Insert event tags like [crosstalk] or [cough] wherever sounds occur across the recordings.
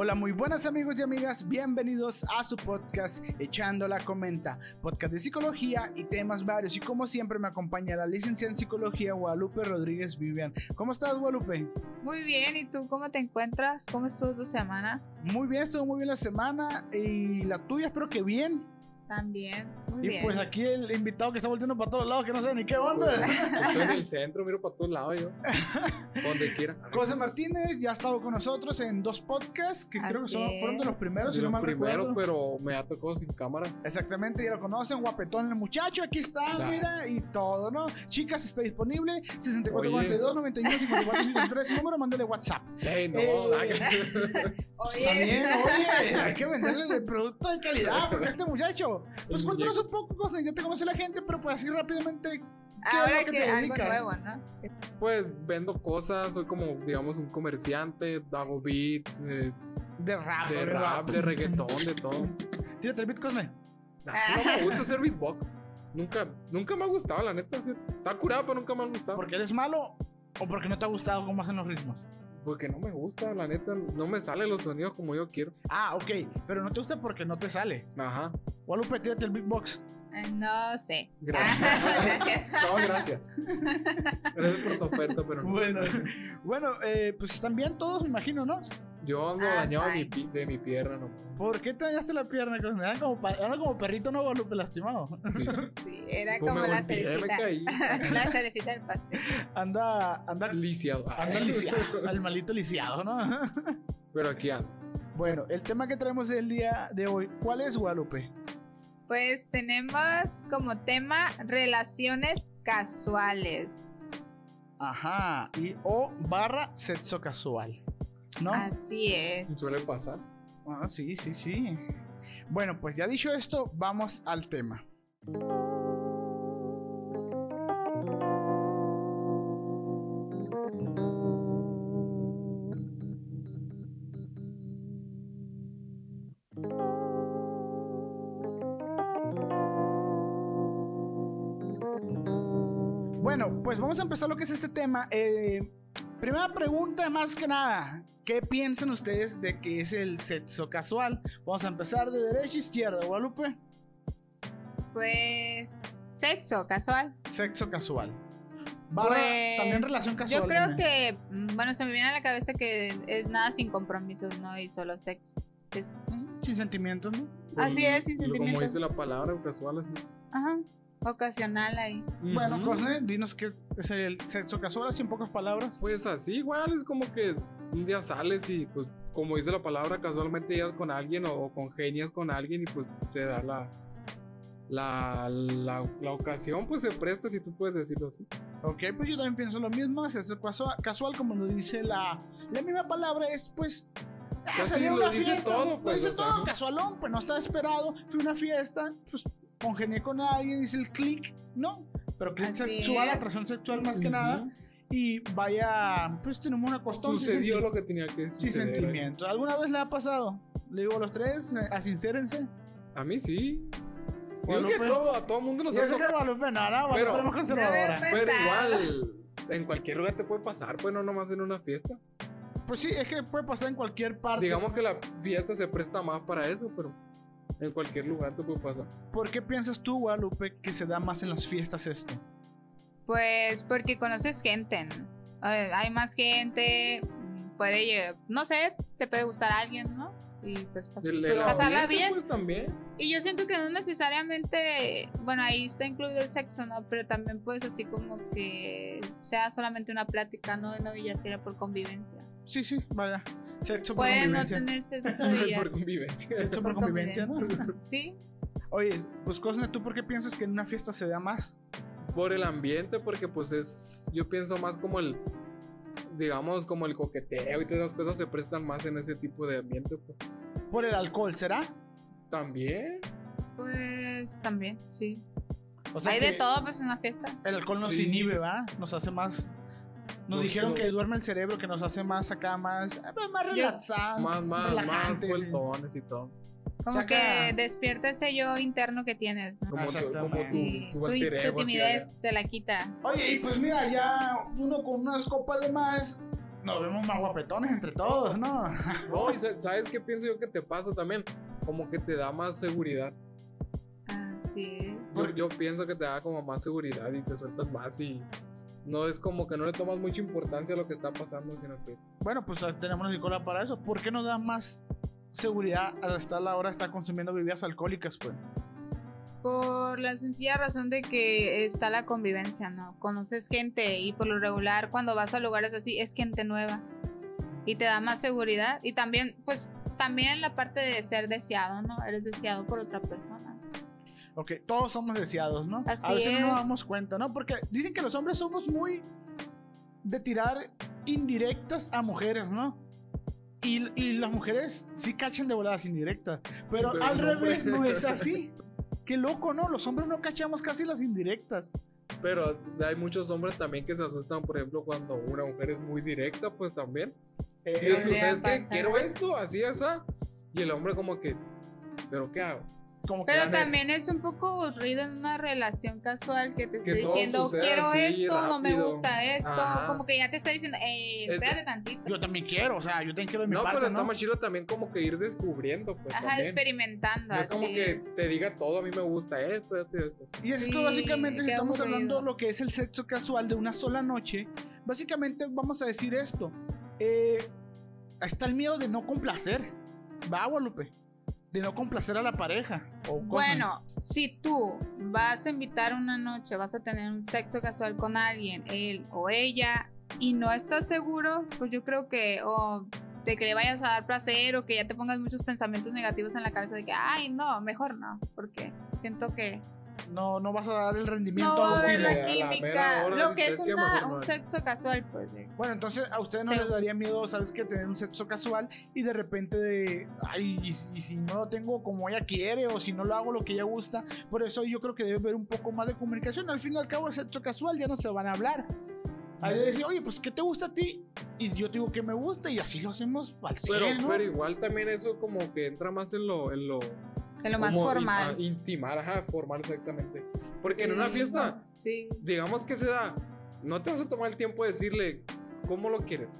Hola, muy buenas amigos y amigas, bienvenidos a su podcast Echando la Comenta, podcast de psicología y temas varios. Y como siempre me acompaña la licenciada en psicología Guadalupe Rodríguez Vivian. ¿Cómo estás, Guadalupe? Muy bien, ¿y tú cómo te encuentras? ¿Cómo estuvo tu semana? Muy bien, estuvo muy bien la semana y la tuya espero que bien. También, muy Y bien. pues aquí el invitado que está volteando para todos lados, que no sé ni qué onda. [laughs] Estoy en el centro, miro para todos lados yo. Donde quiera. José Martínez ya ha estado con nosotros en dos podcasts que creo que son, fueron de los primeros, si De no los mal primeros, recuerdo. pero me ha tocado sin cámara. Exactamente, ya lo conocen, guapetón el muchacho, aquí está, Claro. mira, y todo, ¿no? Chicas, está disponible, 6442 91 54 53, número, mándale WhatsApp. Ey, no, Eh. Pues Oye, también, oye, hay que [laughs] venderle el producto de calidad, porque este muchacho, pues cuéntanos un poco, cosas, ya te conoce la gente, pero pues así rápidamente, ¿qué es ahora lo que que, te algo nuevo, ¿no? Pues vendo cosas, soy como, digamos, un comerciante, hago beats, eh, de rap, de rap, de reggaetón, de todo. [laughs] Tírate el beat, Cosme. Nah, no me gusta hacer beatbox. Nunca, nunca me ha gustado, la neta. Está curado, pero nunca me ha gustado. ¿Porque eres malo o porque no te ha gustado cómo hacen los ritmos? Porque no me gusta, la neta. No me salen los sonidos como yo quiero. Ah, ok, pero no te gusta porque no te sale. Ajá. Guadalupe, tírate el beatbox. No sé. Gracias. [laughs] Gracias. [laughs] No, gracias. Gracias por tu oferta, pero no. Bueno, [laughs] bueno eh, pues están bien todos, me imagino, ¿no? Yo ando Ah, dañado de mi, de pierna, ¿no? ¿Por qué te dañaste la pierna? Era como, era como perrito no Guadalupe lastimado. Sí. [laughs] Sí, era como la cerecita. caí. [laughs] la cerecita del pastel. Anda, anda, Lisiado. anda lisiado, [laughs] el malito lisiado, ¿no? Pero aquí ando. Bueno, el tema que traemos el día de hoy, ¿cuál es Guadalupe? Pues tenemos como tema relaciones casuales. Ajá, y o barra sexo casual, ¿no? Así es. Suele pasar. Ah, sí, sí, sí. Bueno, pues ya dicho esto, vamos al tema. Bueno, pues vamos a empezar lo que es este tema. Eh, primera pregunta, más que nada, ¿qué piensan ustedes de que es el sexo casual? Vamos a empezar de derecha a izquierda, Guadalupe. Pues sexo casual. Sexo casual. Barra, Pues, también relación casual. Yo creo dime. que, mm, bueno, se me viene a la cabeza que es nada sin compromisos, ¿no? Y solo sexo. Es, Mm, Sin sentimientos, ¿no? Así es, sin Lo- Como sentimientos. dice la palabra, casual. así. ajá, ocasional ahí. Bueno. Cosne, dinos qué es el sexo casual, así en pocas palabras. Pues así, igual, es como que un día sales y, pues, como dice la palabra, casualmente llegas con alguien o, o congenias con alguien y, pues, se da la, la, la, la ocasión, pues, se presta, si tú puedes decirlo así. Ok, pues yo también pienso lo mismo. Sexo casual, casual como lo dice la, la misma palabra, es pues. ah, una lo dice fiesta, todo, lo pues, dice o sea, todo, casualón, pues no estaba esperado. Fui a una fiesta, pues congenié con alguien, hice el click, ¿no? Pero click Así sexual, atracción sexual más que Ujú. nada. Y vaya, pues tenemos una costumbre. Sucedió lo que tenía que Sin suceder. sentimiento. ¿Alguna vez le ha pasado? Le digo a los tres, eh, asincérense. A mí sí. Bueno, Digo que pues, todo, a todo mundo nos ha sé que tocado. Guadalupe nada, Guadalupe Pero- conservadora. Pero igual, en cualquier lugar te puede pasar, pues no nomás en una fiesta. Pues sí, es que puede pasar en cualquier parte. Digamos que la fiesta se presta más para eso, pero en cualquier lugar te puede pasar. ¿Por qué piensas tú, Guadalupe, que se da más en las fiestas esto? Pues porque conoces gente. ¿no? Hay más gente, puede llegar, no sé, te puede gustar a alguien, ¿no? Y pues pas- pasarla bien. Pues también. Y yo siento que no necesariamente, bueno, ahí está incluido el sexo, ¿no? Pero también puedes así como que sea solamente una plática, ¿no? No, y ya sería por convivencia. Sí, sí, vaya. Sexo por Puede no convivencia. tener sexo [laughs] y ya. por convivencia. Sexo por por convivencia, ¿no? [laughs] Sí. Oye, pues Cosne, ¿tú por qué piensas que en una fiesta se da más? Por el ambiente, porque pues es, yo pienso más como el, digamos, como el coqueteo y todas esas cosas se prestan más en ese tipo de ambiente. pues. Por el alcohol, ¿será? También. Pues también, sí. O sea Hay de todo, pues, en una fiesta. El alcohol nos Sí. inhibe, ¿va? Nos hace más. Nos Nos- dijeron que duerme el cerebro, que nos hace más acá, más, más Yo- relaxado. Más, más, más sí. sueltones y todo. Como Saca- que despierta ese yo interno que tienes, ¿no? Como tu, como tu, Sí, tu tu, tu timidez te la quita. Oye, y pues mira, ya uno con unas copas de más nos vemos más guapetones entre todos, ¿no? No, y sa- ¿sabes qué pienso yo que te pasa también? Como que te da más seguridad. Así es. Yo, yo pienso que te da como más seguridad y te sueltas más y no es como que no le tomas mucha importancia a lo que está pasando, sino que Bueno, pues ah, tenemos una psicóloga para eso. ¿Por qué nos da más seguridad al estar la hora de estar consumiendo bebidas alcohólicas, pues? Por la sencilla razón de que está la convivencia, ¿no? Conoces gente y por lo regular cuando vas a lugares así es gente nueva y te da más seguridad y también, pues, también la parte de ser deseado, ¿no? Eres deseado por otra persona. Ok, todos somos deseados, ¿no? Así a veces no es. nos damos cuenta, ¿no? Porque dicen que los hombres somos muy de tirar indirectas a mujeres, ¿no? Y, y las mujeres sí cachan de voladas indirectas. Pero, Pero al revés no es así. Qué loco, ¿no? Los hombres no cachamos casi las indirectas. Pero hay muchos hombres también que se asustan, por ejemplo, cuando una mujer es muy directa, pues también. Y Eh, tú Podría sabes que pasar. quiero esto, así, así. Y el hombre como que, ¿pero qué hago? como que Pero la- también es un poco aburrido en una relación casual que te esté Que todo diciendo, quiero así, esto, no me rápido". gusta esto, Ajá. como que ya te está diciendo, eh, Es- espérate tantito. Yo también quiero, o sea, yo también quiero de mi No, parte, pero está ¿no? más chido también como que ir descubriendo, pues Ajá, también. experimentando, No es como así que es. te diga todo, a mí me gusta esto, esto y esto. Y es que Sí, básicamente si qué estamos aburrido. hablando de lo que es el sexo casual de una sola noche, básicamente vamos a decir esto. Eh, está el miedo de no complacer. Va, Guadalupe. De no complacer a la pareja. Bueno, si tú vas a invitar una noche, vas a tener un sexo casual con alguien, él o ella, y no estás seguro, pues yo creo que o de que le vayas a dar placer o que ya te pongas muchos pensamientos negativos en la cabeza de que, ay, no, mejor no, porque siento que No, no vas a dar el rendimiento no va a haber la a la química, hora lo que es que una- un sexo casual, pues. Bueno, entonces a ustedes no Sí. les daría miedo, ¿sabes qué? Tener un sexo casual y de repente de, ay, y, si- y si no lo tengo como ella quiere o si no lo hago lo que ella gusta. Por eso yo creo que debe haber un poco más de comunicación. Al fin y al cabo, el sexo casual ya no se van a hablar. Hay de decir, oye, pues, ¿qué te gusta a ti? Y yo te digo que me gusta y así lo hacemos al 100, Pero, ¿no? pero igual también eso como que entra más en lo... En lo En lo más como in- formal. ah, intimar, ajá, formal exactamente. Porque en una Sí, fiesta, Sí. digamos que se da, no te vas a tomar el tiempo de decirle cómo lo quieres.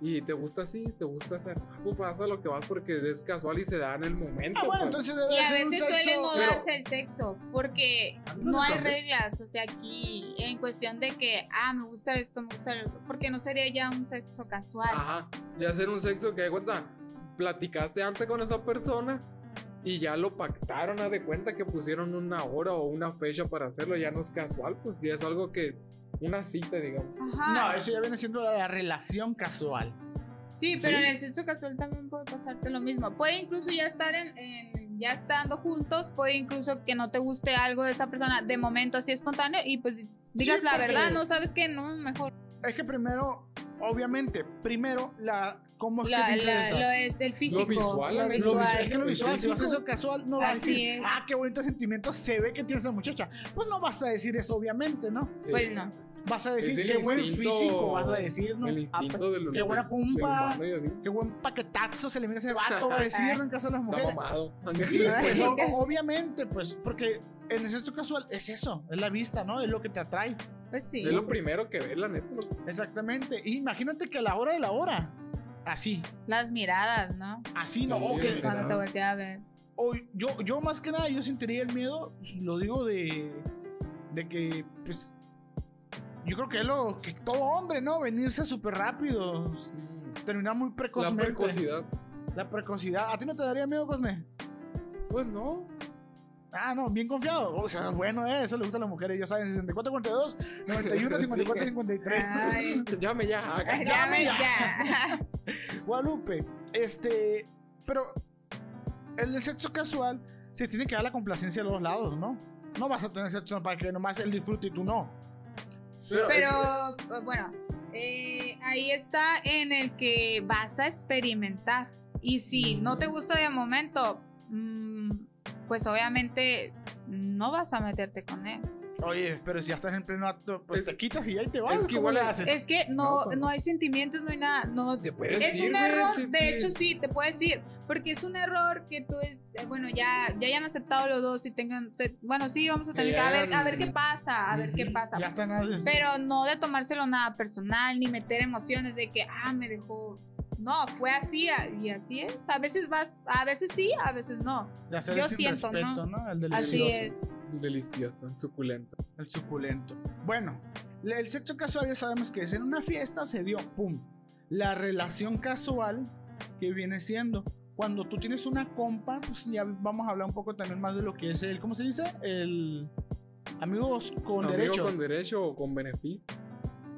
Y te gusta así, te gusta hacer. Ah, Pues vas a lo que vas porque es casual y se da en el momento. Ah, bueno, pues. entonces debe Y a ser un veces sexo... suele no pero- darse el sexo, porque A mí no hay reglas, o sea, aquí en cuestión de que, ah, me gusta esto, me gusta lo otro, porque no sería ya un sexo casual. Ajá. Y hacer un sexo que de cuenta, platicaste antes con esa persona y ya lo pactaron, haz de cuenta que pusieron una hora o una fecha para hacerlo, ya no es casual, pues ya es algo que, una cita, digamos. Ajá. No, eso ya viene siendo la relación casual. Sí, pero Sí. en el sexo casual también puede pasarte lo mismo. Puede incluso ya estar en, en- ya estando juntos, puede incluso que no te guste algo de esa persona de momento así espontáneo y pues digas la porque- verdad, no sabes que no, mejor Es que primero, obviamente, primero, la cómo es la, que te la- lo es el físico, visual, lo lo Lo visual. visual, es que lo visual, si vas a eso casual, no vas a Así decir, es. ah, qué bonito sentimiento se ve que tiene esa muchacha. Pues no vas a decir eso, obviamente, ¿no? Sí. Pues no. Vas a decir, qué buen físico, vas a decir, ¿no? El Ah, pues, del qué buena pumpa, humano, qué buen paquetazo se le mira a ese vato, va a decir en caso de las Está mujeres. mamado. Sí, [laughs] pues, no, obviamente, pues, porque en el sexo casual es eso, es la vista, ¿no? Es lo que te atrae. Pues sí. Es lo primero que ves, la neta. Exactamente. Y imagínate que a la hora de la hora, así, Las miradas, ¿no? así, no, Sí, o que- mira. Cuando te voltea a ver. o yo, yo más que nada, yo sentiría el miedo, lo digo de, de que, pues, yo creo que es lo que todo hombre, ¿no? Venirse súper rápido, terminar muy La precozmente. precocidad. La precocidad. ¿A ti no te daría miedo, Cosne? Pues no. Ah, no, bien confiado. O sea, bueno, eh, eso le gusta a las mujeres, ya saben, 64, 42, 91, 54, 53. Ay. Llame ya. [laughs] Llame Llame ya. ya. [laughs] Guadalupe, este, pero el sexo casual se tiene que dar la complacencia a los lados, ¿no? No vas a tener sexo para que nomás él disfrute y tú no. Pero, eh, bueno, eh, ahí está en el que vas a experimentar. Y si no te gusta de momento, mm, pues obviamente no vas a meterte con él. Oye, pero si ya estás en pleno acto, pues Es- te quitas y ahí te vas. es que ¿cómo igual le es- haces? Es que no, No, no, cuando- hay sentimientos, no hay nada. No, Te puedes es ir, un error, sí, de sí. hecho sí, te puedes ir, porque es un error que tú, es, eh, bueno, ya, ya hayan aceptado los dos y tengan, bueno, sí, vamos a tener que, a ver, a ver qué pasa, a ver qué pasa. Ya están ahí. Pero no de tomárselo nada personal, ni meter emociones de que, ah, me dejó. No, fue así a- y así es. A veces vas, a veces sí, a veces no. Ya sé, yo siento, respeto, ¿no? El Así es. Delicioso, suculento. El suculento. Bueno, el sexo casual ya sabemos que es en una fiesta, se dio, pum. La relación casual que viene siendo. Cuando tú tienes una compa, pues ya vamos a hablar un poco también más de lo que es el, ¿cómo se dice? El amigos con Amigo derecho, con derecho o con beneficio.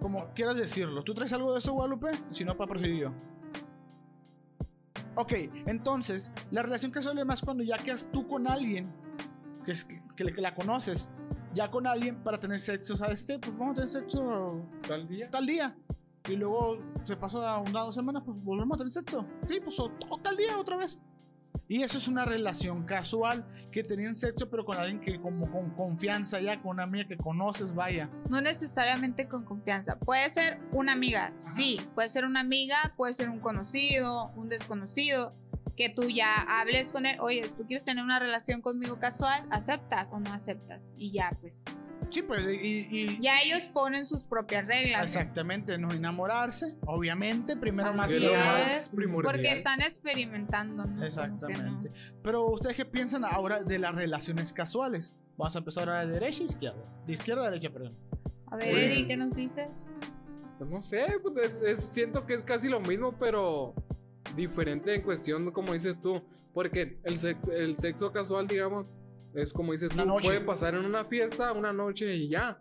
como quieras decirlo. ¿Tú traes algo de eso, Guadalupe? Si no, para proseguir yo. Ok, entonces, la relación casual es más cuando ya quedas tú con alguien, que, es, que, que la conoces, ya con alguien para tener sexo, ¿sabes qué? Pues vamos a tener sexo Tal día. tal día. Y luego se pasó a unas dos semanas, pues volvemos a tener sexo. Sí, pues o, o tal día otra vez. Y eso es una relación casual que tenían sexo, pero con alguien que como con confianza ya, con una amiga que conoces, vaya. No necesariamente con confianza. Puede ser una amiga, sí. Puede ser una amiga, puede ser un conocido, un desconocido. Que tú ya hables con él. Oye, ¿tú quieres tener una relación conmigo casual? ¿Aceptas o no aceptas? Y ya, pues. Sí, pues, y... y- Ya ellos ponen sus propias reglas. Exactamente, no enamorarse, obviamente, primero más es lo más primordial. Porque están experimentando, ¿no? Exactamente. Pero ustedes qué piensan ahora de las relaciones casuales? Vamos a empezar ahora de derecha a izquierda. De izquierda a derecha, perdón. A ver, Pues- Eddie, ¿qué nos dices? Pues no sé, pues es- es- siento que es casi lo mismo, pero diferente en cuestión, como dices tú. Porque el, sex- el sexo casual, digamos, es como dices tú, puede pasar en una fiesta, una noche y ya.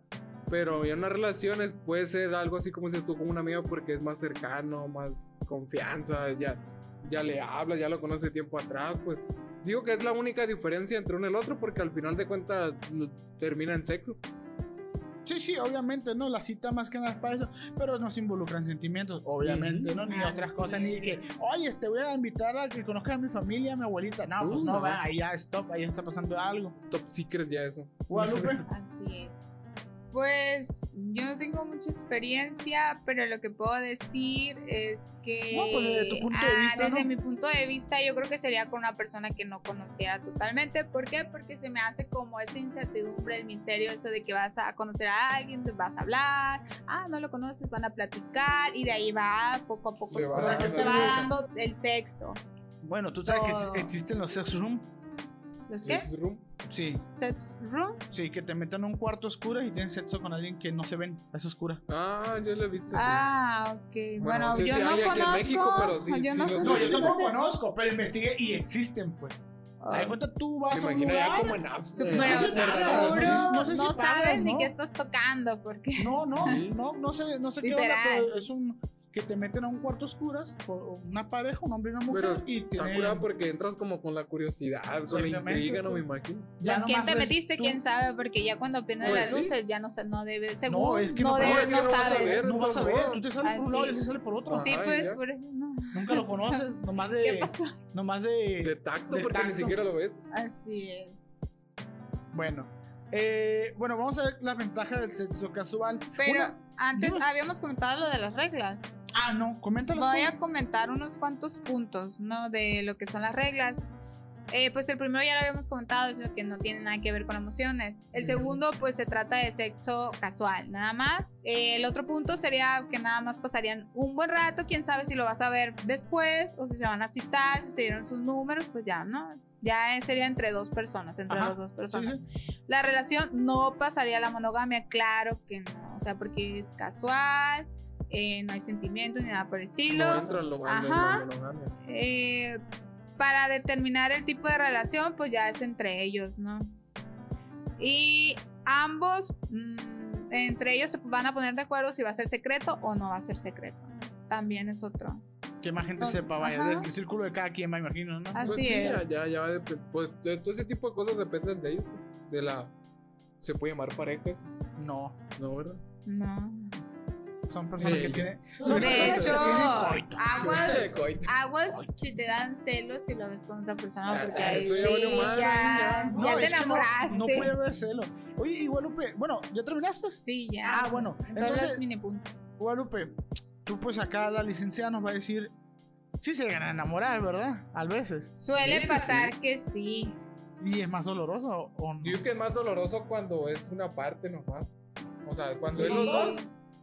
Pero en unas relaciones puede ser algo así como dices tú, con una amiga, porque es más cercano, más confianza, ya, ya le habla, ya lo conoce tiempo atrás, pues. Digo que es la única diferencia entre uno y el otro, porque al final de cuentas termina en sexo. Sí, sí, obviamente, ¿no? La cita más que nada es para eso, pero no se involucran sentimientos, obviamente. ¿no? Ni otras cosas, ni que, oye, te voy a invitar a que conozcas a mi familia, a mi abuelita. No, pues Uh, no, no. va, ahí ya, stop, ahí está pasando algo. Top secret ya eso. Guadalupe. [laughs] Así es. Pues yo no tengo mucha experiencia, pero lo que puedo decir es que No, pues, desde tu punto de ah, vista, desde ¿no? mi punto de vista yo creo que sería con una persona que no conociera totalmente. ¿Por qué? Porque se me hace como esa incertidumbre, el misterio, eso de que vas a conocer a alguien, te vas a hablar, ah, no lo conoces, van a platicar y de ahí va poco a poco Se se, va dando se va la dando el sexo. Bueno, tú sabes que Todo. existen los sex room. ¿Los qué? Sex room. Sí, Sex room. sí, que te metan a un cuarto oscuro y tienen sexo con alguien que no se ven, es oscura. Ah, yo lo he visto. sí. Ah, ok. Bueno, sí, yo sí, no conozco. México, pero sí, yo sí no los- No, conozco. yo tampoco conozco, pero investigué y existen, pues. Ahí cuenta, tú vas Me a un imagino ya lugar. como en apps. No sé si seguro pagas, no, no sé si sabes ni qué estás tocando porque No, no, no, no sé, no sé qué onda, Literal. pero es un que te meten a un cuarto oscuras, una pareja, un hombre y una mujer, Pero y Está tienen- curado porque entras como con la curiosidad, con la intriga, no me imagino. ya ¿Con quién te metiste? tú- ¿Quién sabe? Porque ya cuando pierdes Pues las sí. luces ya no, no debes, según, es que no, no debes, no es que no vas a sabes. ver. No vas a ver, tú te sales por un lado y Así. él se sale por otro. Sí, Ay, pues ya. por eso no. Nunca lo conoces, [laughs] nomás de. ¿Qué pasó? Nomás de. De tacto, de porque ni siquiera lo ves. Así es. Bueno. Eh, bueno, vamos a ver las ventajas del sexo casual. Pero Una- antes habíamos comentado lo de las reglas. Ah, no, coméntalos Voy tú. a comentar unos cuantos puntos, ¿no? De lo que son las reglas. Eh, pues el primero ya lo habíamos comentado, es lo que no tiene nada que ver con emociones. El segundo, pues se trata de sexo casual, nada más. Eh, el otro punto sería que nada más pasarían un buen rato, quién sabe si lo vas a ver después o si se van a citar, si se dieron sus números, pues ya, ¿no? Ya sería entre dos personas, entre Ajá, las dos personas. sí. La relación no pasaría a la monogamia, claro que no. O sea, porque es casual, eh, no hay sentimientos ni nada por el estilo. No entra en lo, en lo- en Ajá. la monogamia. Eh, para determinar el tipo de relación, pues ya es entre ellos, ¿no? Y ambos, mm, entre ellos se van a poner de acuerdo si va a ser secreto o no va a ser secreto. También es otro. Que más gente sepa, vaya. ajá. Es el círculo de cada quien, me imagino, ¿no? Así Pues sí, es. ya, ya, ya pues, todo ese tipo de cosas dependen de ellos. De la. Se puede llamar parejas, No. ¿no, verdad? No. Son personas Sí. que tienen. Son De personas hecho, que tienen coito. aguas, [laughs] Coito. aguas si te dan celos si lo ves con otra persona, Ah, porque ahí eso sí, ya madre, ya, ya. ya te que no- enamoraste. No, puede haber celo. Oye, y Guadalupe, bueno, ¿ya terminaste? Sí, ya. Ah, bueno. Solo Entonces, es mini punto. Guadalupe, tú pues acá la licenciada nos va a decir. Sí se llegan a enamorar, ¿verdad? A veces. Suele Sí, pasar sí. que sí. ¿Y es más doloroso o no? Yo digo que es más doloroso cuando es una parte nomás. O sea, cuando Sí. es los dos,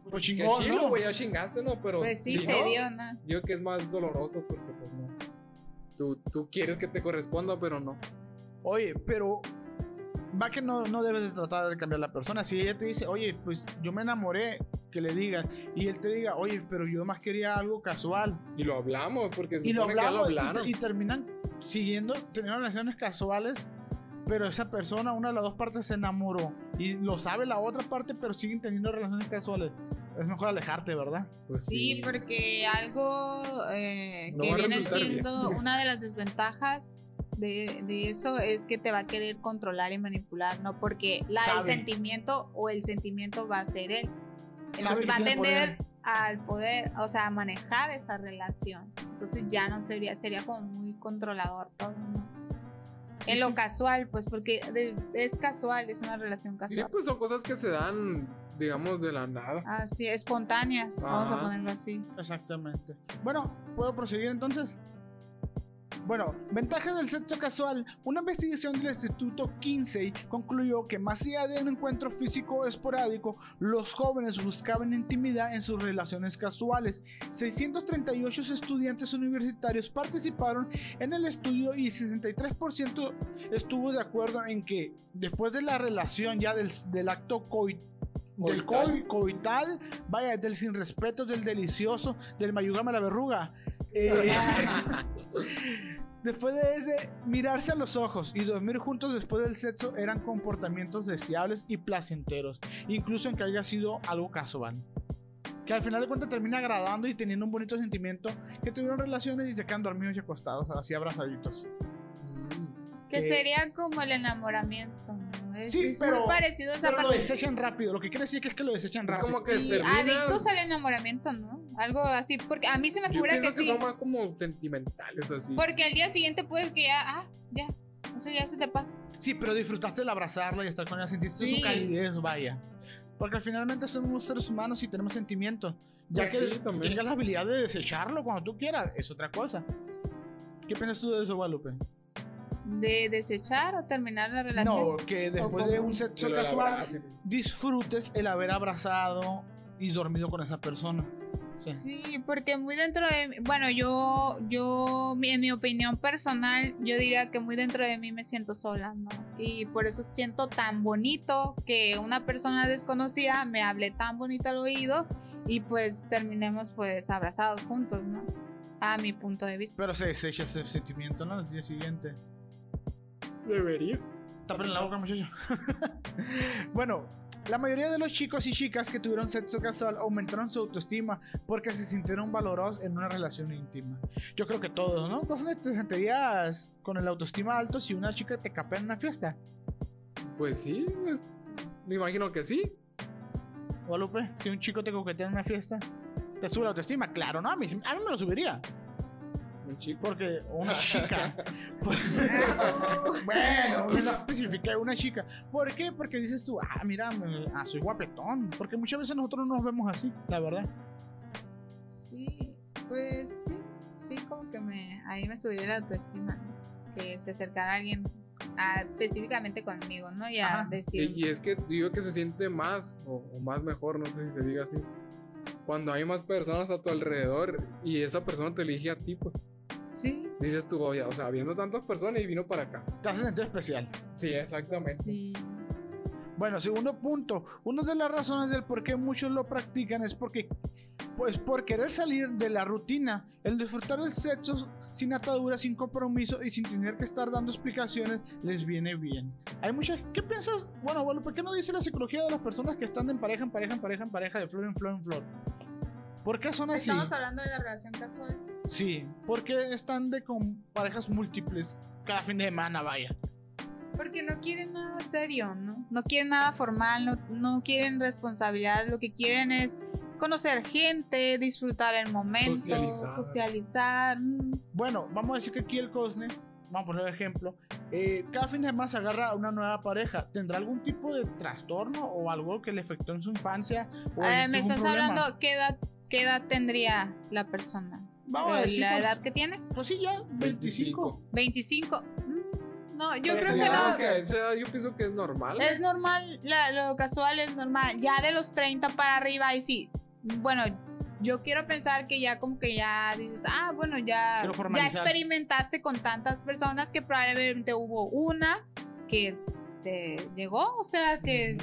Pues que chingón, chilo, ¿no? güey, ya chingaste, ¿no? Pero Pues sí, si se no, dio, ¿no? Yo creo que es más doloroso porque, pues, no. Tú, tú quieres que te corresponda, pero no. Oye, pero va que no, no debes de tratar de cambiar la persona. Si ella te dice, oye, pues yo me enamoré, que le digas. Y él te diga, oye, pero yo más quería algo casual. Y lo hablamos, porque se Y lo supone que ya lo hablamos y, hablaron. te- y terminan siguiendo, teniendo relaciones casuales. Pero esa persona, una de las dos partes se enamoró. Y lo sabe la otra parte, pero siguen teniendo relaciones casuales. Es mejor alejarte, ¿verdad? Pues Sí, porque algo eh, No que a viene resultar bien. siendo una de las desventajas de, de eso es que te va a querer controlar y manipular, ¿no? Porque la, el sentimiento o el sentimiento va a ser él. Entonces va a tender poder. al poder, o sea, a manejar esa relación. Entonces ya no sería, sería como muy controlador todo, ¿no? Sí, en lo sí. casual, pues porque de- es casual, es una relación Sí, casual. pues son cosas que se dan, digamos, de la nada. Así, espontáneas, vamos a Ajá. ponerlo así. Exactamente. Bueno, ¿puedo proseguir entonces? Bueno, ventajas del sexo casual. Una investigación del Instituto Kinsey concluyó que más allá de un encuentro físico esporádico, los jóvenes buscaban intimidad en sus relaciones casuales. 638 estudiantes universitarios participaron en el estudio y 63% estuvo de acuerdo en que después de la relación ya del, del acto coit del Coital. coi- coital, vaya, del sin respeto, del delicioso, del mayugame a la verruga. Eh, [laughs] después de ese, mirarse a los ojos y dormir juntos después del sexo eran comportamientos deseables y placenteros, incluso en que haya sido algo casual. Que al final de cuentas termina agradando y teniendo un bonito sentimiento que tuvieron relaciones y se quedan dormidos y acostados, así abrazaditos. Mm. Que Eh, sería como el enamoramiento, ¿no? Es, Sí, es pero- muy parecido a esa Pero lo desechan rápido, lo que quiere decir que es que lo desechan Es rápido. como que Sí, terminas- adictos al enamoramiento, ¿no? Algo así, porque a mí se me Yo figura que pienso que, sí. son más como sentimentales así. Porque al día siguiente puedes que ya, ah, ya, o sea, ya se te pasa. Sí, pero disfrutaste el abrazarla y estar con ella, sentiste Sí. su calidez, vaya. Porque finalmente somos seres humanos y tenemos sentimientos. Ya Pues que sí, tengas la habilidad de desecharlo cuando tú quieras, es otra cosa. ¿Qué piensas tú de eso, Guadalupe? De desechar o terminar la relación. No, que después ¿O de un sexo Que casual disfrutes el haber abrazado y dormido con esa persona. Sí. Sí, porque muy dentro de mí, bueno, yo, yo, en mi opinión personal, yo diría que muy dentro de mí me siento sola, ¿no? Y por eso siento tan bonito que una persona desconocida me hable tan bonito al oído y pues terminemos pues abrazados juntos, ¿no? A mi punto de vista. Pero se desecha ese sentimiento, ¿no? El día siguiente. Debería. Tapen la boca, muchacho. [laughs] bueno, la mayoría de los chicos y chicas que tuvieron sexo casual aumentaron su autoestima porque se sintieron valorados en una relación íntima. Yo creo que todos, ¿no? ¿Cómo te sentirías con el autoestima alto si una chica te capea en una fiesta? Pues sí, pues, me imagino que sí. Guadalupe, si un chico te coquetea en una fiesta, ¿te sube la autoestima? Claro, ¿no? A mí, a mí me lo subiría. Un chico. Porque una chica. [laughs] Pues- [laughs] bueno, no especifica una chica. ¿Por qué? Porque dices tú, ah, mira, me- ah, soy guapetón. Porque muchas veces nosotros no nos vemos así, la verdad. Sí, pues sí, sí, como que me, ahí me subiría la autoestima, ¿no? Que se acercara alguien a- específicamente conmigo, ¿no? Y a Ajá. decir, Y, y es que digo que se siente más o, o más mejor, no sé si se diga así. Cuando hay más personas a tu alrededor y esa persona te elige a ti, pues sí, dices tú, oye, o sea, viendo tantas personas y vino para acá. Te hace sentir especial. Sí, exactamente. sí. Bueno, segundo punto. Una de las razones del por qué muchos lo practican es porque, pues, por querer salir de la rutina, el disfrutar del sexo sin ataduras, sin compromiso y sin tener que estar dando explicaciones les viene bien. Hay muchas. ¿Qué piensas? Bueno, bueno, ¿por qué no dice la psicología de las personas que están en pareja, en pareja, en pareja, en pareja, de flor en flor en flor? ¿Por qué son así? Estamos hablando de la relación casual. Sí, ¿por qué están de con parejas múltiples cada fin de semana, vaya? Porque no quieren nada serio, ¿no? No quieren nada formal, no, no quieren responsabilidad, lo que quieren es conocer gente, disfrutar el momento, Socializar. socializar. mm. Bueno, vamos a decir que aquí el Cosne, vamos a poner ejemplo, eh, cada fin de semana se agarra a una nueva pareja. ¿Tendrá algún tipo de trastorno o algo que le afectó en su infancia? O Eh, me estás problema? hablando, ¿qué edad, ¿qué edad tendría la persona? Vamos a Eh, decir, ¿La pues, edad que tiene? pues sí, ya, 25. 25. Mm, No, yo Pero creo que no, yo pienso que es normal. Es normal, la- lo casual es normal. Ya de los 30 para arriba, y sí. Bueno, yo quiero pensar que ya como que ya dices, ah, bueno, ya, ya experimentaste con tantas personas que probablemente hubo una que te llegó, o sea que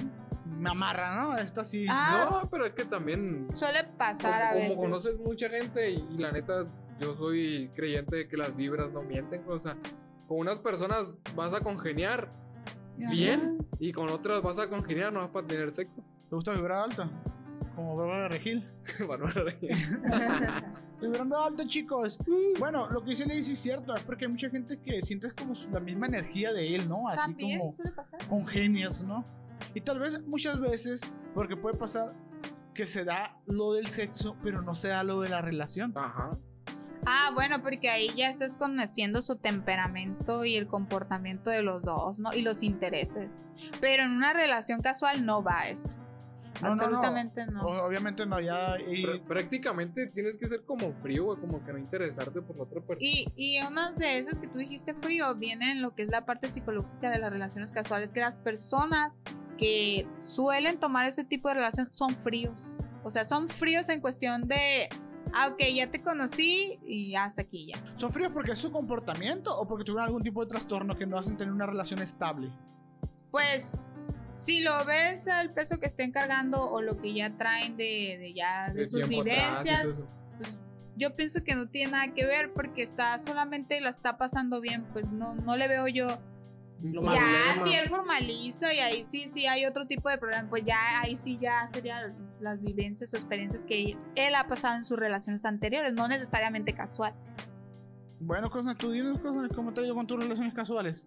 Me amarra, ¿no? Esta sí. Ah, No, pero es que también. suele pasar como, a como veces. conoces mucha gente y, y la neta, yo soy creyente de que las vibras no mienten. O sea, con unas personas vas a congeniar Ajá. bien y con otras vas a congeniar no vas para tener sexo. ¿Te gusta vibrar alto? Como Bárbara Regil. [laughs] Bárbara. [laughs] Vibrando alto, chicos. Bueno, lo que dice Lady es cierto. Es porque hay mucha gente que sientes como la misma energía de él, ¿no? Así También como suele pasar. congenias, ¿no? Y tal vez muchas veces, porque puede pasar que se da lo del sexo, pero no se da lo de la relación. Ajá. Ah, bueno, porque ahí ya estás conociendo su temperamento y el comportamiento de los dos, ¿no? Y los intereses. Pero en una relación casual no va esto. No, no, no. Absolutamente no. O- Obviamente no, ya. y- Pr- prácticamente tienes que ser como frío, güey, como que no interesarte por la otra persona. Y, y una de esas que tú dijiste frío viene en lo que es la parte psicológica de las relaciones casuales, que las personas que suelen tomar ese tipo de relación son fríos. O sea, son fríos en cuestión de, ah, ok, ya te conocí y hasta aquí ya. ¿Son fríos porque es su comportamiento o porque tuvieron algún tipo de trastorno que no hacen tener una relación estable? Pues, si lo ves al peso que estén cargando o lo que ya traen de, de ya de, De sus vivencias, pues, yo pienso que no tiene nada que ver porque está solamente la está pasando bien, pues no, no le veo yo Lo Ya, problema. si él formaliza y ahí sí, sí hay otro tipo de problema, pues ya ahí sí ya serían las vivencias o experiencias que él ha pasado en sus relaciones anteriores, no necesariamente casual. Bueno, Cosne, tú dinos, Cosne, ¿cómo te ha ido con tus relaciones casuales?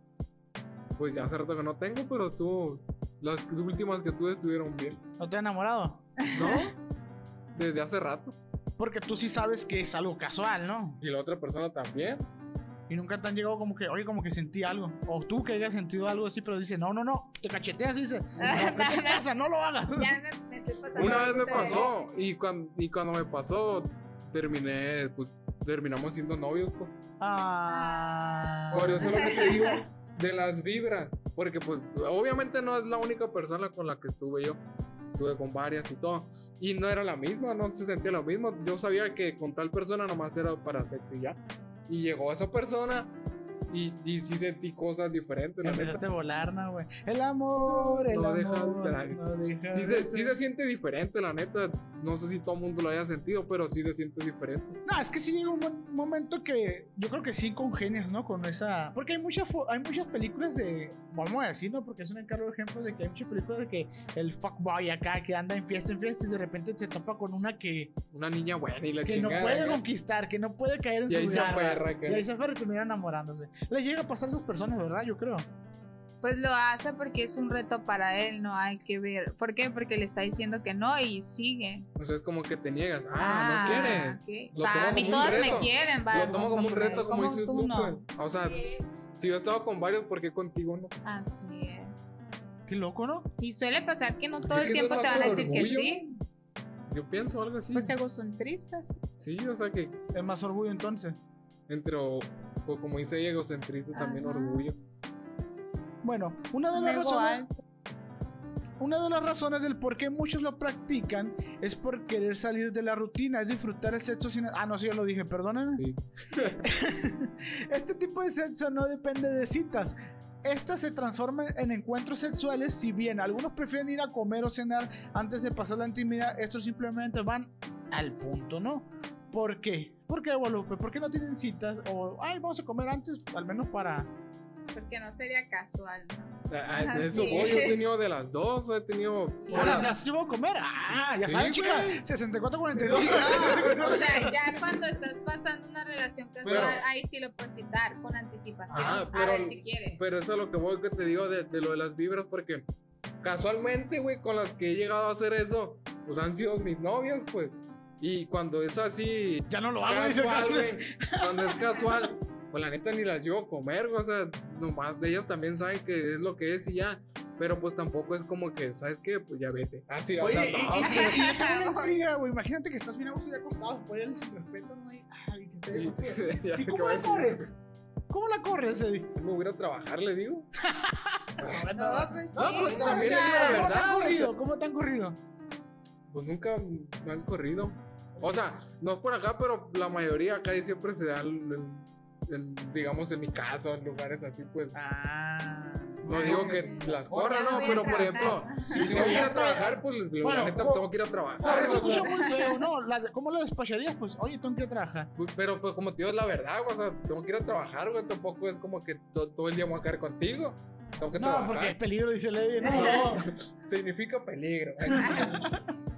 Pues ya hace rato que no tengo, pero tú. Las últimas que tuve estuvieron bien. ¿No te has enamorado? ¿No? [laughs] Desde hace rato. Porque tú sí sabes que es algo casual, ¿no? Y la otra persona también. Y nunca te han llegado como que, oye, como que sentí algo. O tú que hayas sentido algo así, pero dice, no, no, no, te cacheteas y dice, [laughs] no, ¿qué te No, no. pasa? No lo hagas. Ya me, me estoy pasando. Una vez me pasó. Y cuando, y cuando me pasó, terminé, pues terminamos siendo novios. pues. Ah. Por eso es lo que te digo de las vibras. Porque pues obviamente no es la única persona con la que estuve yo. Estuve con varias y todo. Y no era la misma, no se sentía lo mismo. Yo sabía que con tal persona nomás era para sexo y ya. Y llegó esa persona y, y sí sentí cosas diferentes, la neta. Empezaste a volar, ¿no, güey? El amor, el No amor. deja de ser algo. no deja Sí de se, sí se siente diferente, la neta. No sé si todo el mundo lo haya sentido, pero sí se siente diferente. No, es que sí llega un momento que yo creo que sí congenias, ¿no? Con esa. Porque hay muchas, hay muchas películas de. Vamos a decir, ¿no? Porque es un encargo ejemplo de que hay muchas películas de que el fuckboy acá que anda en fiesta en fiesta y de repente se topa con una que, Una niña buena y la que no chingada. puede acá. conquistar, que no puede caer en Y ahí su se garra. aferra, acá. Y ahí se aferra y termina enamorándose. Les llega a pasar a esas personas, ¿verdad? Yo creo. Pues lo hace porque es un reto para él, no hay que ver. ¿Por qué? Porque le está diciendo que no y sigue. O sea, es como que te niegas. Ah, no quieres. ok. Lo Para tomo mí como un todas me quieren, va, Lo tomo a como un reto, como dices tú tú. no. pues. O sea, si yo estaba con varios, ¿por qué contigo no? Así es. Qué loco, ¿no? Y suele pasar que no todo el tiempo te van a decir que sí. Yo pienso algo así. Pues egocentristas. Sí, o sea que Es más orgullo entonces. entre, o, o como dice ella, egocentrista, también Ajá. orgullo. Bueno, una de las Ego razones. alto. Una de las razones del por qué muchos lo practican es por querer salir de la rutina, es disfrutar el sexo sin... Ah, no, sí, yo lo dije, perdónenme. Sí. [laughs] Este tipo de sexo no depende de citas. Estas se transforman en encuentros sexuales, si bien algunos prefieren ir a comer o cenar antes de pasar la intimidad, estos simplemente van al punto, ¿no? ¿Por qué? ¿Por qué, Guadalupe? ¿Por qué no tienen citas? O, ay, vamos a comer antes, al menos para... Porque no sería casual, ¿no? Ah, Ajá, de eso sí. voy, yo he tenido de las dos, he tenido... [laughs] Ahora, Hola. ¿las llevo a comer? Ah, ya Sí, saben, chica, güey. 6445. No, [laughs] o sea, ya cuando estás pasando una relación casual, Pero- ahí sí lo puedes citar con anticipación. Ajá, a pero- ver si quiere. Pero eso es lo que voy que te digo de, de lo de las vibras, porque casualmente, güey, con las que he llegado a hacer eso, pues han sido mis novias, pues. Y cuando es así, Ya no lo hago, casual, güey, cuando es casual, pues la neta ni las llevo a comer, güey, o sea, nomás de ellas también saben que es lo que es y ya. Pero pues tampoco es como que, ¿sabes qué? Pues ya vete. Así, o Oye, sea, y, no, y- güey. y- y yo tengo una [laughs] intriga, güey. Imagínate que estás bien a gusto y acostado, pues él sin respeto, ¿no? Y, ay, que esté [laughs] Y- contigo. ya ¿Y sé cómo la corres? ¿Cómo la corres, Eddie? Me voy a ir a trabajar, le digo. [laughs] No, pues sí. No, pues, o también sea, le digo la ¿Cómo te verdad, han o corrido? ¿Cómo te han corrido? Pues nunca me han corrido. O sea, no por acá, pero la mayoría acá siempre se da, el- el- el- digamos, en mi caso, en lugares así, pues. Ah. No digo que las corra, no, pero por trabajar. ejemplo, si Sí, tengo que ir a trabajar, pues la Bueno, neta co- tengo que ir a trabajar. Correr se o sea, escucha muy feo, ¿no? La de- ¿Cómo lo despacharías? Pues, oye, tengo que ir a trabajar. pues, Pero pues como te digo, es la verdad, o sea, tengo que ir a trabajar, güey, tampoco es como que to- todo el día voy a quedar contigo. Tengo que No, trabajar. porque es peligro, dice Lady. No, No, [laughs] significa peligro. [laughs] [laughs]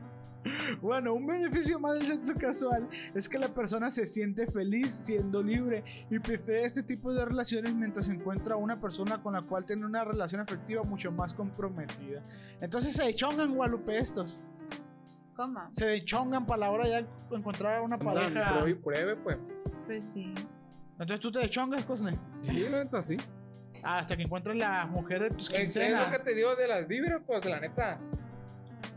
Bueno, un beneficio más del sexo casual es que la persona se siente feliz siendo libre y prefiere este tipo de relaciones mientras encuentra una persona con la cual tiene una relación afectiva mucho más comprometida. Entonces se chongan Guadalupe estos. ¿Cómo? Se chongan para la hora ya de encontrar a una pareja. Pruebe, pruebe, pues. Pues sí. Entonces tú te chongas, Cosne. Sí, la neta, sí. Hasta que encuentres la mujer de tus Es, es lo quincenas. que te digo de las vibras, pues la neta.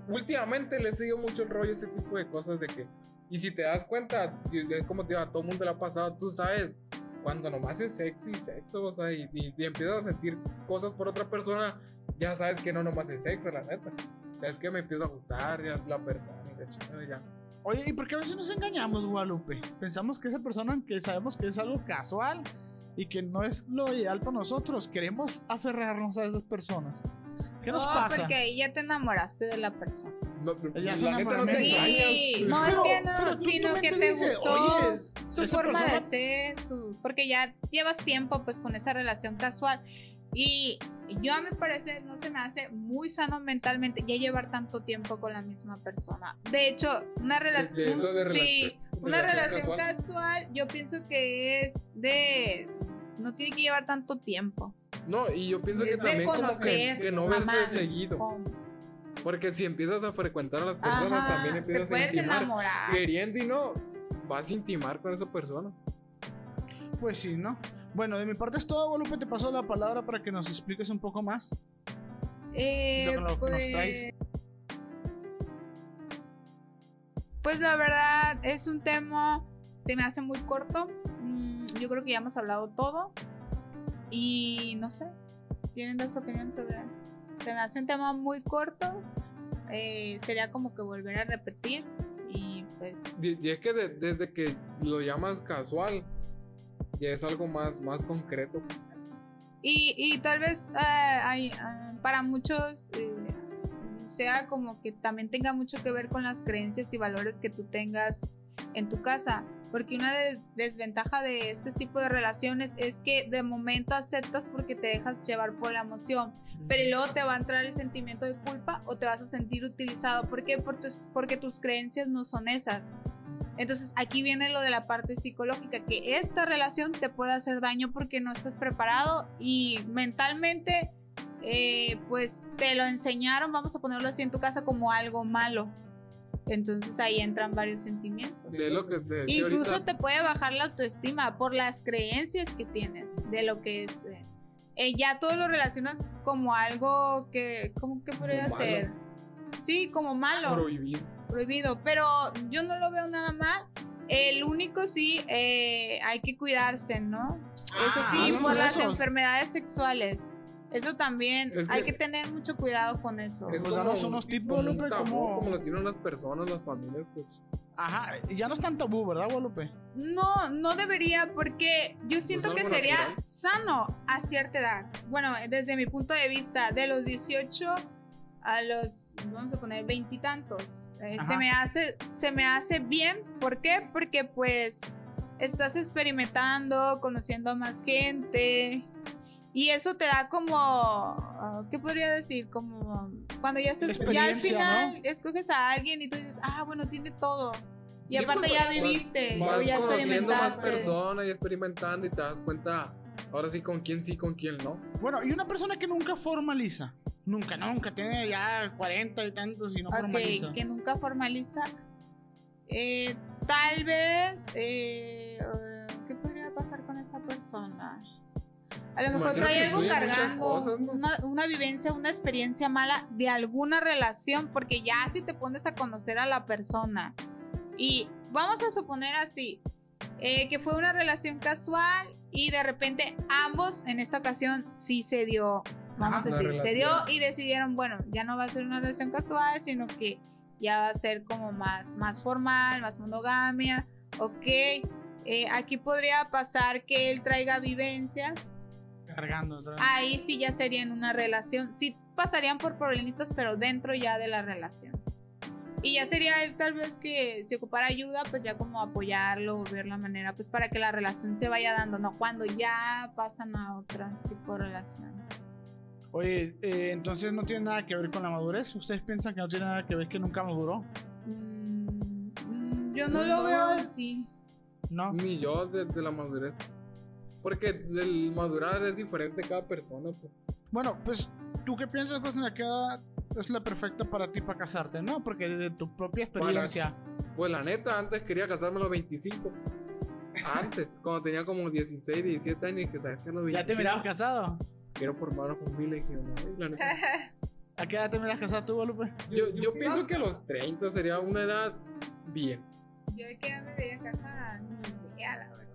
Últimamente le sigo mucho el rollo ese tipo de cosas de que. Y si te das cuenta, es como te digo, a todo mundo le ha pasado, tú sabes, cuando nomás es sexo y sexo, o sea, y, y- y empiezas a sentir cosas por otra persona, ya sabes que no nomás es sexo, la neta. Sabes que me empieza a gustar ya la persona y la ya. Oye, ¿y por qué a veces nos engañamos, Guadalupe? Pensamos que esa persona que sabemos que es algo casual y que no es lo ideal para nosotros, queremos aferrarnos a esas personas. ¿Qué nos no, pasa? porque ahí ya te enamoraste de la persona. No, Ya la neta no te. Sí, engañas. no, es que no, pero tú- tu sino que te dice, gustó "Oye, su forma persona- de ser, su- porque ya llevas tiempo pues con esa relación casual y yo a mi parecer no se me hace muy sano mentalmente ya llevar tanto tiempo con la misma persona. De hecho, una relación, sí, una relación casual. casual. yo pienso que es de no tiene que llevar tanto tiempo. No, y yo pienso que Es también como que, conocer, que no verse más. seguido. Con- Porque si empiezas a frecuentar a las personas, Ajá, también te empiezas a puedes intimar. enamorar. Queriendo y no, vas a intimar con esa persona. Pues sí, ¿no? Bueno, de mi parte es todo, Guadalupe. Te paso la palabra para que nos expliques un poco más. Eh, Lo que nos pues, traes. pues la verdad es un tema, se me hace muy corto. Mm, yo creo que ya hemos hablado todo. Y no sé, ¿tienen dos opiniones sobre él? Se me hace un tema muy corto. eh, sería como que volver a repetir. Y pues, Y, y es que de- desde que lo llamas casual, ya es algo más, más concreto. Y, y tal vez eh, hay, ah, para muchos eh, sea como que también tenga mucho que ver con las creencias y valores que tú tengas en tu casa. Porque una de- desventaja de este tipo de relaciones es que de momento aceptas porque te dejas llevar por la emoción, pero luego te va a entrar el sentimiento de culpa o te vas a sentir utilizado. ¿Por qué? Por tus- porque tus creencias no son esas. Entonces aquí viene lo de la parte psicológica, que esta relación te puede hacer daño porque no estás preparado y mentalmente eh, pues te lo enseñaron, vamos a ponerlo así en tu casa como algo malo. Entonces ahí entran varios sentimientos. De lo que te Incluso ahorita, te puede bajar la autoestima por las creencias que tienes de lo que es. eh, eh, ya todo lo relacionas como algo que, ¿cómo que podría Como malo. ser? Sí, como malo prohibido. prohibido, pero yo no lo veo nada mal. El único sí, eh, hay que cuidarse, ¿no? Eso Ah, sí, hablamos por las eso. enfermedades sexuales. Eso también, Es hay que- que tener mucho cuidado con eso. Es Pues danos unos tipos, como un Lupe, tabú, como- como lo tienen las personas, las familias, pues. Ajá, ya no es tan tabú, ¿verdad, Guadalupe? No, no debería porque yo siento algo que sería natural. sano a cierta edad. Bueno, desde mi punto de vista, de los 18 a los, vamos a poner, veintitantos. eh, se me hace, se me hace bien. ¿Por qué? Porque pues estás experimentando, conociendo a más gente. Y eso te da como, ah, ¿qué podría decir? Como cuando ya estás, ya al final escoges a alguien y tú dices, ah, bueno, tiene todo. Y Sí, aparte pues, ya vas- viviste, o Vas ya conociendo más personas y experimentando y te das cuenta, ahora sí, con quién sí, con quién no. Bueno, y una persona que nunca formaliza. Nunca, nunca, tiene ya 40 y tantos y no Ok, formaliza. que nunca formaliza. Eh, tal vez. eh, ¿Qué podría pasar con esta persona? A lo mejor trae algo cargando, cosas, ¿no? una, una vivencia, una experiencia mala de alguna relación, porque ya si te pones a conocer a la persona y vamos a suponer así, eh, que fue una relación casual y de repente ambos en esta ocasión sí se dio, vamos Ajá, a decir, se dio y decidieron, bueno, ya no va a ser una relación casual, sino que ya va a ser como más, más formal, más monogamia, ok. Eh, aquí podría pasar que él traiga vivencias Cargando. ahí sí ya serían una relación. Sí pasarían por problemitas, pero dentro ya de la relación. Y ya sería él tal vez que si ocupara ayuda, pues ya como apoyarlo o ver la manera, pues para que la relación se vaya dando, no cuando ya pasan a otro tipo de relación. Oye, eh, entonces no tiene nada que ver con la madurez. ¿Ustedes piensan que no tiene nada que ver que nunca maduró? Mm, mm, yo no Pues lo no. veo así. No. Ni yo de, de la madurez. Porque el madurar es diferente cada persona. Pues. Bueno, pues, ¿tú qué piensas, José? ¿A qué edad es la perfecta para ti para casarte? No, porque desde tu propia experiencia. Pues la neta, antes quería casarme a los 25. Antes, [laughs] cuando tenía como 16, 17 años, que sabes que a los 25 ¿Ya te mirabas casado? quiero formar una familia. Y dije, no, la neta. [laughs] ¿A qué edad te miras casado tú, Guadalupe? Yo, yo pienso que a los 30 sería una edad bien. Yo de qué edad me veía casada, ni idea, la verdad.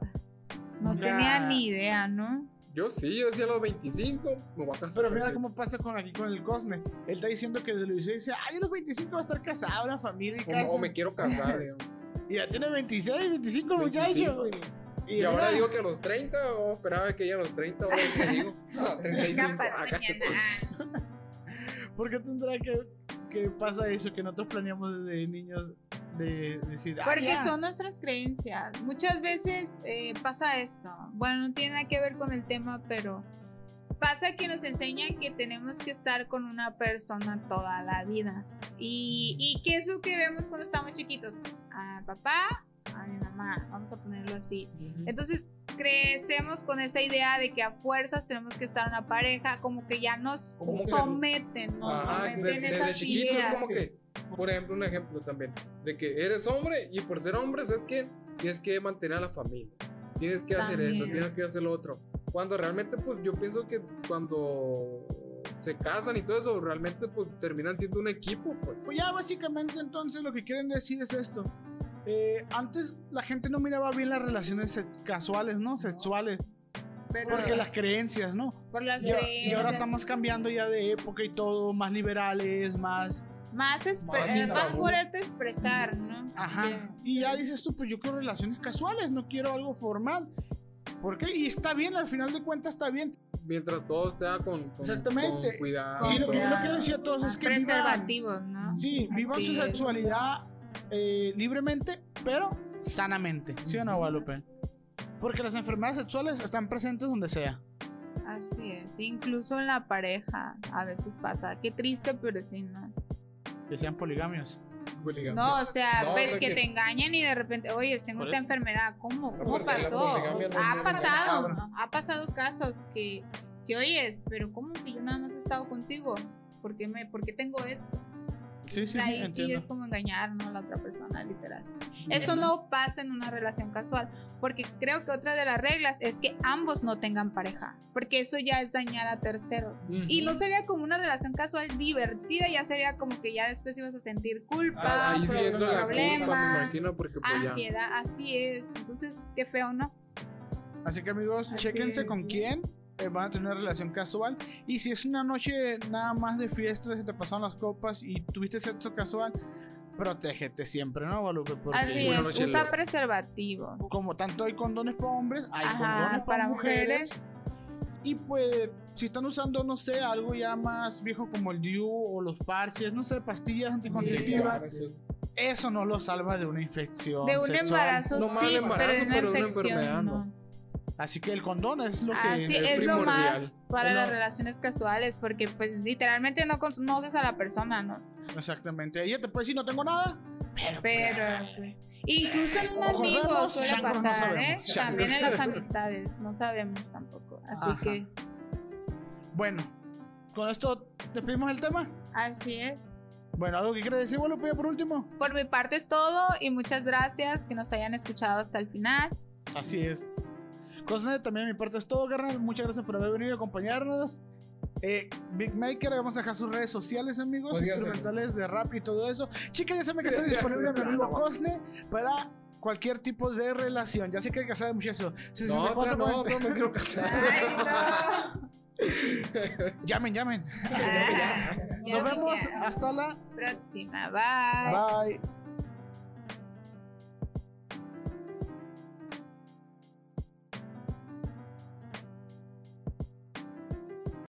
No tenía ni idea, ¿no? Yo sí, yo decía a los 25 me voy a casar. Pero mira cómo pasa con aquí con el Cosme. Él está diciendo que desde los 16 dice, ay, a los 25 va a estar casado, una familia y casa. o me quiero casar, [laughs] digamos. Y ya tiene 26, 25 el muchacho. 25, Y, ahora digo que a los 30, o esperaba que ya a los 30, ahora que digo, ah, 35. Capaz acá te mañana. [laughs] ¿Por qué tendrá que, que pasa eso que nosotros planeamos desde niños de decir, ah, Porque ya? son nuestras creencias. Muchas veces eh, pasa esto. Bueno, no tiene nada que ver con el tema, pero pasa que nos enseñan que tenemos que estar con una persona toda la vida. ¿Y, y qué es lo que vemos cuando estamos chiquitos? A papá, a mi mamá, vamos a ponerlo así. Ujú. Entonces crecemos con esa idea de que a fuerzas tenemos que estar en una pareja, como que ya nos someten, nos Ajá, someten de- desde esas chiquito ideas. es como que, por ejemplo, un ejemplo también, de que eres hombre y por ser hombre es que tienes que mantener a la familia, tienes que hacer esto, También. tienes que hacer lo otro. Cuando realmente, pues yo pienso que cuando se casan y todo eso, realmente pues terminan siendo un equipo, pues. Pues ya básicamente entonces lo que quieren decir es esto. Eh, antes la gente no miraba bien las relaciones casuales, ¿no? Sexuales. Pero Porque las creencias, ¿no? por las Y, a- y creencias. ahora estamos cambiando ya de época y todo, más liberales, más... Más, Más eh, más poderte expresar, ¿no? Ajá. Que- Y ya dices tú, pues yo quiero relaciones casuales, no quiero algo formal. ¿Por qué? Y está bien, al final de cuentas está bien. Mientras todo esté con, con, Exactamente. con cuidado. Con y lo, y lo cuidado. que yo decía a todos es que vivan, preservativos, ¿no? sí, vivan su Así es. sexualidad eh, libremente, pero sanamente. ¿Sí o no, Guadalupe? Porque las enfermedades sexuales están presentes donde sea. Así es. Incluso en la pareja a veces pasa. Qué triste, pero sí, ¿no? Que sean poligamios. No, o sea, No, ves o sea que que- te engañan y de repente, oye, tengo esta enfermedad. ¿Cómo? ¿Cómo pasó? no Ha pasado. Ha pasado casos que, que oyes, pero ¿cómo si yo nada más he estado contigo? ¿Por qué, me, por qué tengo esto? Sí, sí, sí, Ahí sí entiendo. es como engañar ¿no? a la otra persona, literal. Eso no pasa en una relación casual, porque creo que otra de las reglas es que ambos no tengan pareja, porque eso ya es dañar a terceros. Ujú. Y no sería como una relación casual divertida, ya sería como que ya después ibas a sentir culpa, Ah, ahí culpa, problemas, imagino, porque pues ya. ansiedad, así es. Entonces, qué feo, ¿no? Así que amigos, Así chéquense es, con sí. quién eh, van a tener una relación casual. Y si es una noche nada más de fiesta, se te pasaron las copas y tuviste sexo casual, protégete siempre, ¿no, Guadalupe? Porque Así Una es, noche usa lo- preservativo. como tanto hay condones para hombres, hay condones Ajá, para, para mujeres. mujeres. Y pues, si están usando, no sé, algo ya más viejo como el DIU o los parches, no sé, pastillas Sí, anticonceptivas, Exacto. eso no lo salva de una infección. De un sexual. embarazo No sí, embarazo, pero de una pero una infección enfermedad, no. Así que el condón es lo que. Así es es lo más para Uno- las relaciones casuales, porque pues literalmente no conoces a la persona, ¿no? Exactamente. Ella te puede decir, no tengo nada, pero. pues, Pero pues. Incluso en un amigo vemos, suele chancros no pasar, ¿eh? sabemos. También en [laughs] las amistades, no sabemos tampoco. Así Ajá. que. Bueno, con esto te pedimos el tema. Así es. Bueno, algo que quieras decir, Guadalupe, por último. Por mi parte es todo y muchas gracias que nos hayan escuchado hasta el final. Así es. Cosnet, también mi parte es todo, carnal. Muchas gracias por haber venido a acompañarnos. Eh, Big Maker, vamos a dejar sus redes sociales, amigos, Podría instrumentales de rap y todo eso. Chicas, ya saben que está disponible mi amigo Cosne para cualquier tipo de relación. Ya sé que hay que casar muchachos. No, 64, no, no, 40. no quiero casar. Ay, no. [laughs] Llamen, llamen. Ah, Nos me vemos hasta la próxima. Bye. bye.